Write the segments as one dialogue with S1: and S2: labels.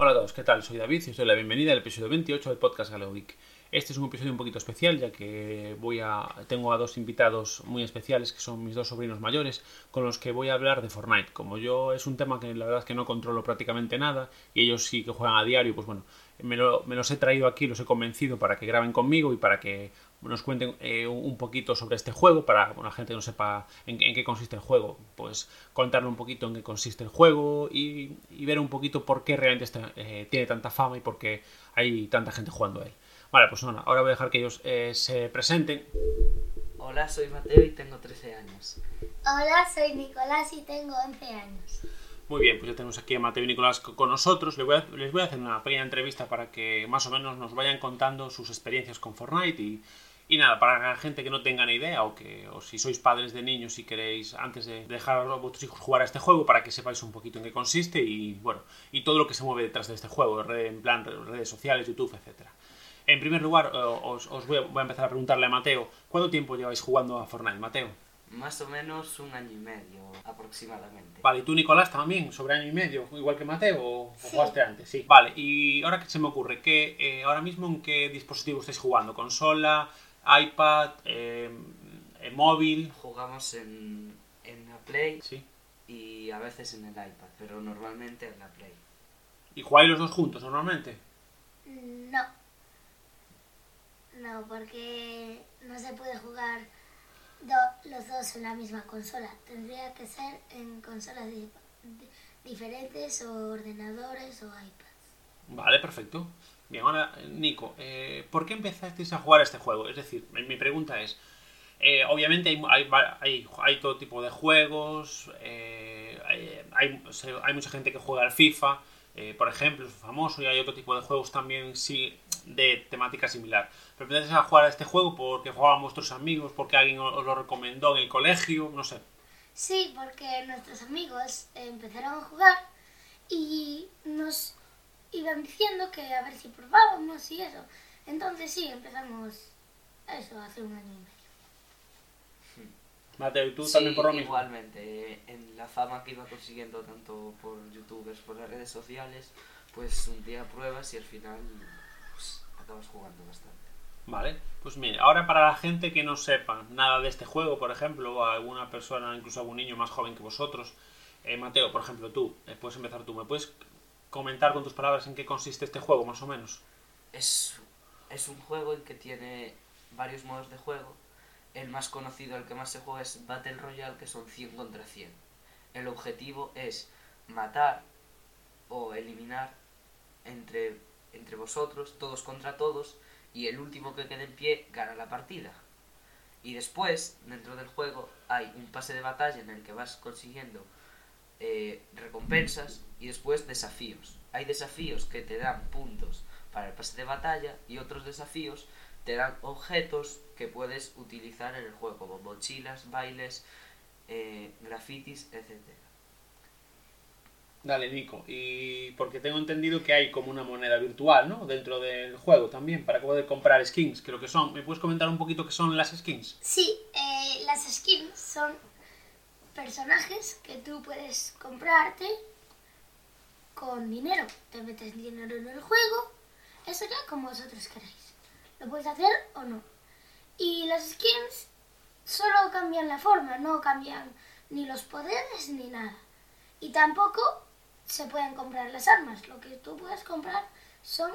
S1: Hola a todos, ¿qué tal? Soy David y os doy la bienvenida al episodio 28 del podcast Galeo Geek. Este es un episodio un poquito especial ya que voy a tengo a dos invitados muy especiales que son mis dos sobrinos mayores con los que voy a hablar de Fortnite. Como yo es un tema que la verdad es que no controlo prácticamente nada y ellos sí que juegan a diario, pues bueno, me, lo- me los he traído aquí, los he convencido para que graben conmigo y para que nos cuenten eh, un poquito sobre este juego para bueno, la gente que no sepa en, en qué consiste el juego, pues contarle un poquito en qué consiste el juego y, y ver un poquito por qué realmente está- eh, tiene tanta fama y por qué hay tanta gente jugando a él. Vale, pues nada, ahora voy a dejar que ellos eh, se presenten.
S2: Hola, soy Mateo y tengo 13 años.
S3: Hola, soy Nicolás y tengo 11 años.
S1: Muy bien, pues ya tenemos aquí a Mateo y Nicolás co- con nosotros. Les voy, a, les voy a hacer una pequeña entrevista para que más o menos nos vayan contando sus experiencias con Fortnite y, y nada, para la gente que no tenga ni idea o que o si sois padres de niños y queréis antes de dejar a vuestros hijos jugar a este juego para que sepáis un poquito en qué consiste y bueno, y todo lo que se mueve detrás de este juego, en plan redes sociales, YouTube, etcétera. En primer lugar, os, os voy, a, voy a empezar a preguntarle a Mateo, ¿cuánto tiempo lleváis jugando a Fortnite, Mateo?
S2: Más o menos un año y medio aproximadamente.
S1: Vale, ¿y tú, Nicolás, también, sobre año y medio, igual que Mateo, o o
S3: Sí.
S1: jugaste antes? Sí. Vale, y ahora que se me ocurre, que eh, ahora mismo en qué dispositivo estáis jugando? ¿Consola, iPad, eh, eh, móvil?
S2: Jugamos en, en la Play
S1: Sí.
S2: y a veces en el iPad, pero normalmente en la Play.
S1: ¿Y jugáis los dos juntos normalmente?
S3: No. No, porque no se puede jugar do- los dos en la misma consola. Tendría que ser en consolas di- di- diferentes o ordenadores o iPads.
S1: Vale, perfecto. Bien, ahora, Nico, eh, ¿por qué empezasteis a jugar a este juego? Es decir, mi pregunta es, eh, obviamente hay, hay, hay- hay todo tipo de juegos, eh, hay mucha gente que juega al FIFA, eh, por ejemplo, es famoso, y hay otro tipo de juegos también sí, de temática similar. Pero empezasteis a jugar a este juego porque jugaban vuestros amigos, porque alguien os lo recomendó en el colegio, no sé.
S3: Sí, porque nuestros amigos empezaron a jugar y nos iban diciendo que a ver si probábamos y eso. Entonces sí, empezamos eso hace un año y medio.
S1: Mateo, ¿y tú
S2: Sí,
S1: también por lo mismo?
S2: igualmente, en la fama que iba consiguiendo tanto por youtubers, por las redes sociales, pues un día pruebas y al final pues, acabas jugando bastante.
S1: Vale, pues mire, ahora para la gente que no sepa nada de este juego, por ejemplo, o alguna persona, incluso algún niño más joven que vosotros, eh, Mateo, por ejemplo, tú, eh, puedes empezar tú, ¿me puedes comentar con tus palabras en qué consiste este juego, más o menos?
S2: Es, es un juego en que tiene varios modos de juego. El más conocido, el que más se juega es Battle Royale, que son 100 contra 100. El objetivo es matar o eliminar entre, entre vosotros, todos contra todos, y el último que quede en pie gana la partida. Y después, dentro del juego, hay un pase de batalla en el que vas consiguiendo eh, recompensas y después desafíos. Hay desafíos que te dan puntos para el pase de batalla y otros desafíos te dan objetos que puedes utilizar en el juego, como mochilas, bailes, eh, grafitis, etc.
S1: Dale, Nico, y porque tengo entendido que hay como una moneda virtual, ¿no? Dentro del juego también, para poder comprar skins, creo que son. ¿Me puedes comentar un poquito qué son las skins?
S3: Sí, eh, las skins son personajes que tú puedes comprarte con dinero. Te metes dinero en el juego, eso ya como vosotros queráis. Lo puedes hacer o no. Y las skins solo cambian la forma, no cambian ni los poderes ni nada. Y tampoco se pueden comprar las armas. Lo que tú puedes comprar son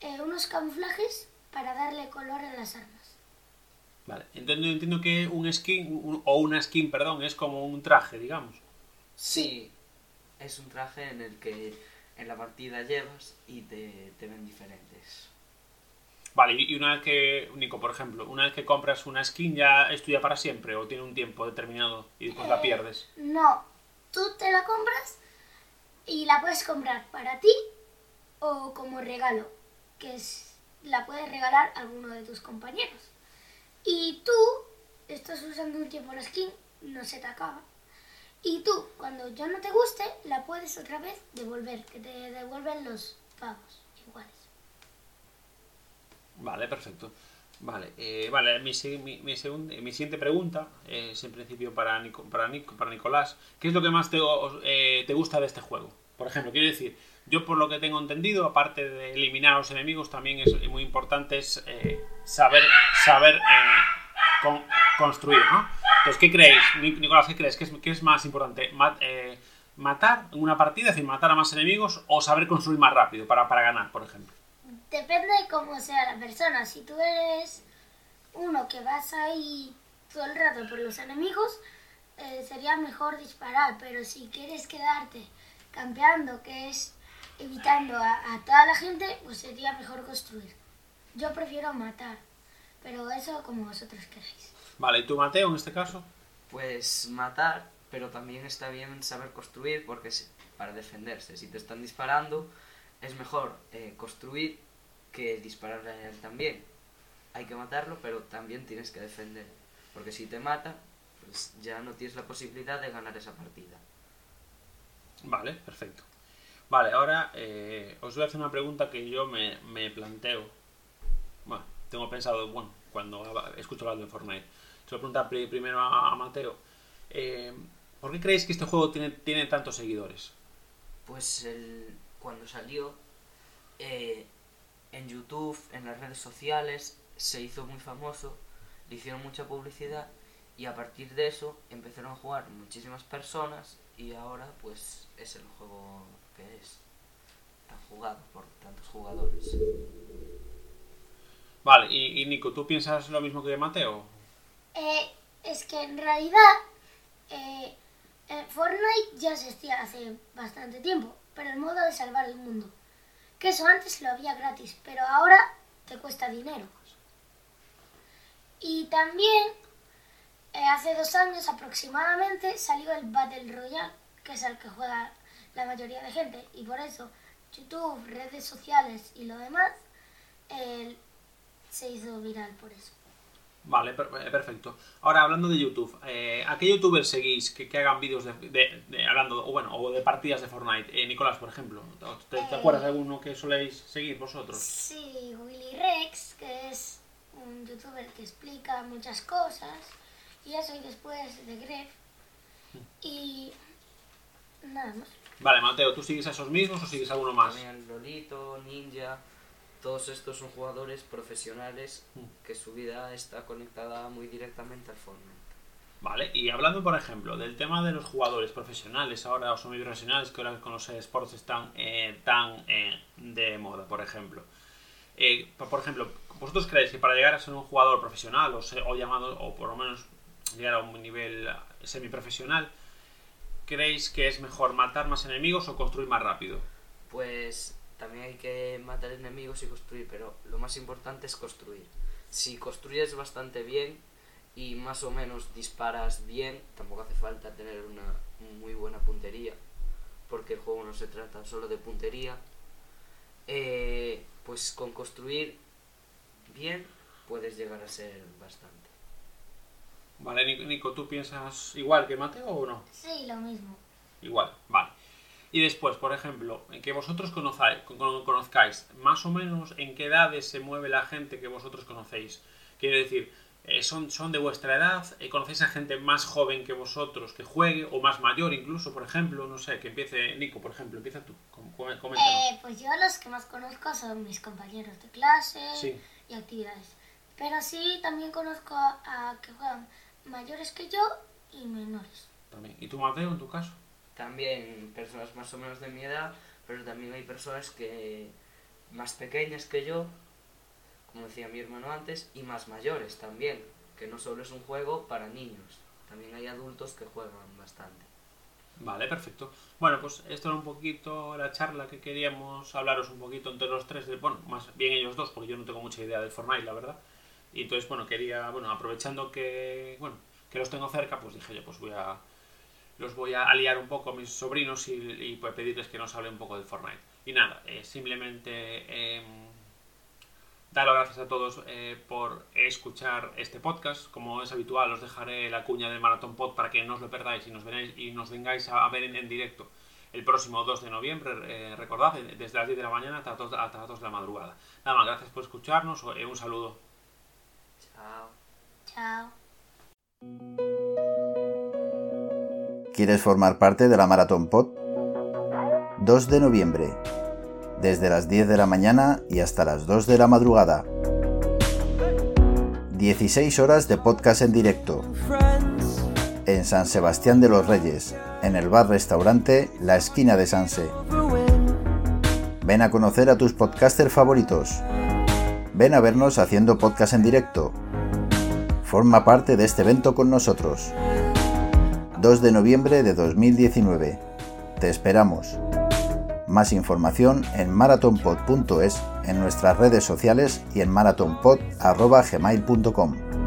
S3: eh, unos camuflajes para darle color a las armas.
S1: Vale, entiendo, entiendo que un skin, un- o una skin, perdón, es como un traje, digamos.
S2: Sí, es un traje en el que en la partida llevas y te, te ven diferentes.
S1: Vale, y una vez que, Nico, por ejemplo, una vez que compras una skin ya es tuya para siempre o tiene un tiempo determinado y después la
S3: Eh,
S1: pierdes.
S3: No, tú te la compras y la puedes comprar para ti o como regalo, que es, la puedes regalar a alguno de tus compañeros. Y tú estás usando un tiempo la skin, no se te acaba. Y tú, cuando ya no te guste, la puedes otra vez devolver, que te devuelven los pagos iguales.
S1: Vale, perfecto. Vale, eh, vale mi, mi, mi segun- mi siguiente pregunta es en principio para, Nico, para, Nico, para Nicolás. ¿Qué es lo que más te, eh, te gusta de este juego? Por ejemplo, quiero decir, yo por lo que tengo entendido, aparte de eliminar a los enemigos, también es muy importante es eh, saber, saber eh, con- construir, ¿no? Entonces, ¿qué creéis? Nic- Nicolás, ¿qué crees? ¿Qué es, qué es más importante? Eh, ¿Matar en una partida, es decir, matar a más enemigos o saber construir más rápido para, para ganar, por ejemplo?
S3: Depende de cómo sea la persona. Si tú eres uno que vas ahí todo el rato por los enemigos, eh, sería mejor disparar. Pero si quieres quedarte campeando, que es evitando a, a toda la gente, pues sería mejor construir. Yo prefiero matar, pero eso como vosotros queráis.
S1: Vale, ¿y tú, Mateo, en este caso?
S2: Pues matar, pero también está bien saber construir porque para defenderse. Si te están disparando, es mejor eh, construir que dispararle a él también. Hay que matarlo, pero también tienes que defender. Porque si te mata, pues ya no tienes la posibilidad de ganar esa partida.
S1: Vale, perfecto. Vale, ahora eh, os voy a hacer una pregunta que yo me, me planteo. Bueno, tengo pensado, bueno, cuando escucho hablar de Fortnite. Se lo voy a preguntar pri- primero a, a Mateo. Eh, ¿Por qué creéis que este juego tiene, tiene tantos seguidores?
S2: Pues el, cuando salió eh, en YouTube, en las redes sociales, se hizo muy famoso, le hicieron mucha publicidad y a partir de eso empezaron a jugar muchísimas personas y ahora pues es el juego que es tan jugado por tantos jugadores.
S1: Vale, y, y Nico, ¿tú piensas lo mismo que Mateo?
S3: Eh, es que en realidad eh, eh, Fortnite ya existía hace bastante tiempo, pero el modo de salvar el mundo. Que eso antes lo había gratis, pero ahora te cuesta dinero. Y también eh, hace dos años aproximadamente salió el Battle Royale, que es el que juega la mayoría de gente. Y por eso YouTube, redes sociales y lo demás se hizo viral por eso.
S1: Vale, eh, perfecto. Ahora, hablando de YouTube, eh, ¿a qué youtubers seguís que, que hagan vídeos de, de- de- hablando, o bueno, o de partidas de Fortnite? Eh, Nicolás, por ejemplo, ¿te, te
S3: Eh.
S1: acuerdas de alguno que soléis seguir vosotros?
S3: Sí, Willy Rex, que es un youtuber que explica muchas cosas. Y eso, y después de Gref. Y nada más.
S1: Vale, Mateo, ¿tú sigues a esos mismos o sigues a alguno más?
S2: También Lolito, Ninja, todos estos son jugadores profesionales que su vida está conectada muy directamente al Fortnite.
S1: Vale, y hablando, por ejemplo, del tema de los jugadores profesionales, ahora o semiprofesionales, que ahora con los esports están eh, tan eh, de moda, por ejemplo. Eh, por ejemplo, ¿vosotros creéis que para llegar a ser un jugador profesional o, se- o llamado, o por lo menos llegar a un nivel semiprofesional, creéis que es mejor matar más enemigos o construir más rápido?
S2: Pues también hay que matar enemigos y construir, pero lo más importante es construir. Si construyes bastante bien y más o menos disparas bien, tampoco hace falta tener una muy buena puntería, porque el juego no se trata solo de puntería. Eh, pues con construir bien puedes llegar a ser bastante.
S1: Vale, Nico, Nico, ¿tú piensas igual que Mateo o no?
S3: Sí, lo mismo.
S1: Igual, vale. Y después, por ejemplo, que vosotros conozcáis, con- conozcáis más o menos en qué edades se mueve la gente que vosotros conocéis. Quiero decir, eh, son, son de vuestra edad, Eh, conocéis a gente más joven que vosotros que juegue, o más mayor incluso, por ejemplo, no sé, que empiece Nico, por ejemplo, empieza tú, com- com- coméntanos.
S3: Eh, pues yo los que más conozco son mis compañeros de clase
S1: Sí.
S3: y actividades. Pero sí también conozco a, a que juegan mayores que yo y menores.
S1: También. ¿Y tú, Mateo, en tu caso?
S2: También personas más o menos de mi edad, pero también hay personas que más pequeñas que yo, como decía mi hermano antes, y más mayores también, que no solo es un juego para niños, también hay adultos que juegan bastante.
S1: Vale, perfecto. Bueno, pues esto era un poquito la charla que queríamos hablaros un poquito entre los tres, de, bueno, más bien ellos dos, porque yo no tengo mucha idea del Fortnite, la verdad. Y entonces, bueno, quería, bueno, aprovechando que, bueno, que los tengo cerca, pues dije yo, pues voy a, los voy a aliar un poco a mis sobrinos y, y pues pedirles que nos hablen un poco del Fortnite. Y nada, eh, simplemente em, dar las gracias a todos eh, por escuchar este podcast. Como es habitual, os dejaré la cuña del Maratón Pod para que no os lo perdáis y nos, veréis, y nos vengáis a, a ver en, en directo el próximo 2 de noviembre. eh, recordad, desde las 10 de la mañana hasta las 2, hasta las 2 de la madrugada. Nada más, gracias por escucharnos. eh, un saludo.
S2: Chao.
S3: Chao.
S4: ¿Quieres formar parte de la Maratón Pod? 2 de noviembre, desde las 10 de la mañana y hasta las 2 de la madrugada. 16 horas de podcast en directo. En San Sebastián de los Reyes, en el bar-restaurante La Esquina de Sanse. Ven a conocer a tus podcasters favoritos. Ven a vernos haciendo podcast en directo. Forma parte de este evento con nosotros. 2 de noviembre de 2019. Te esperamos. Más información en marathonpod.es, en nuestras redes sociales y en marathonpod.gmail.com.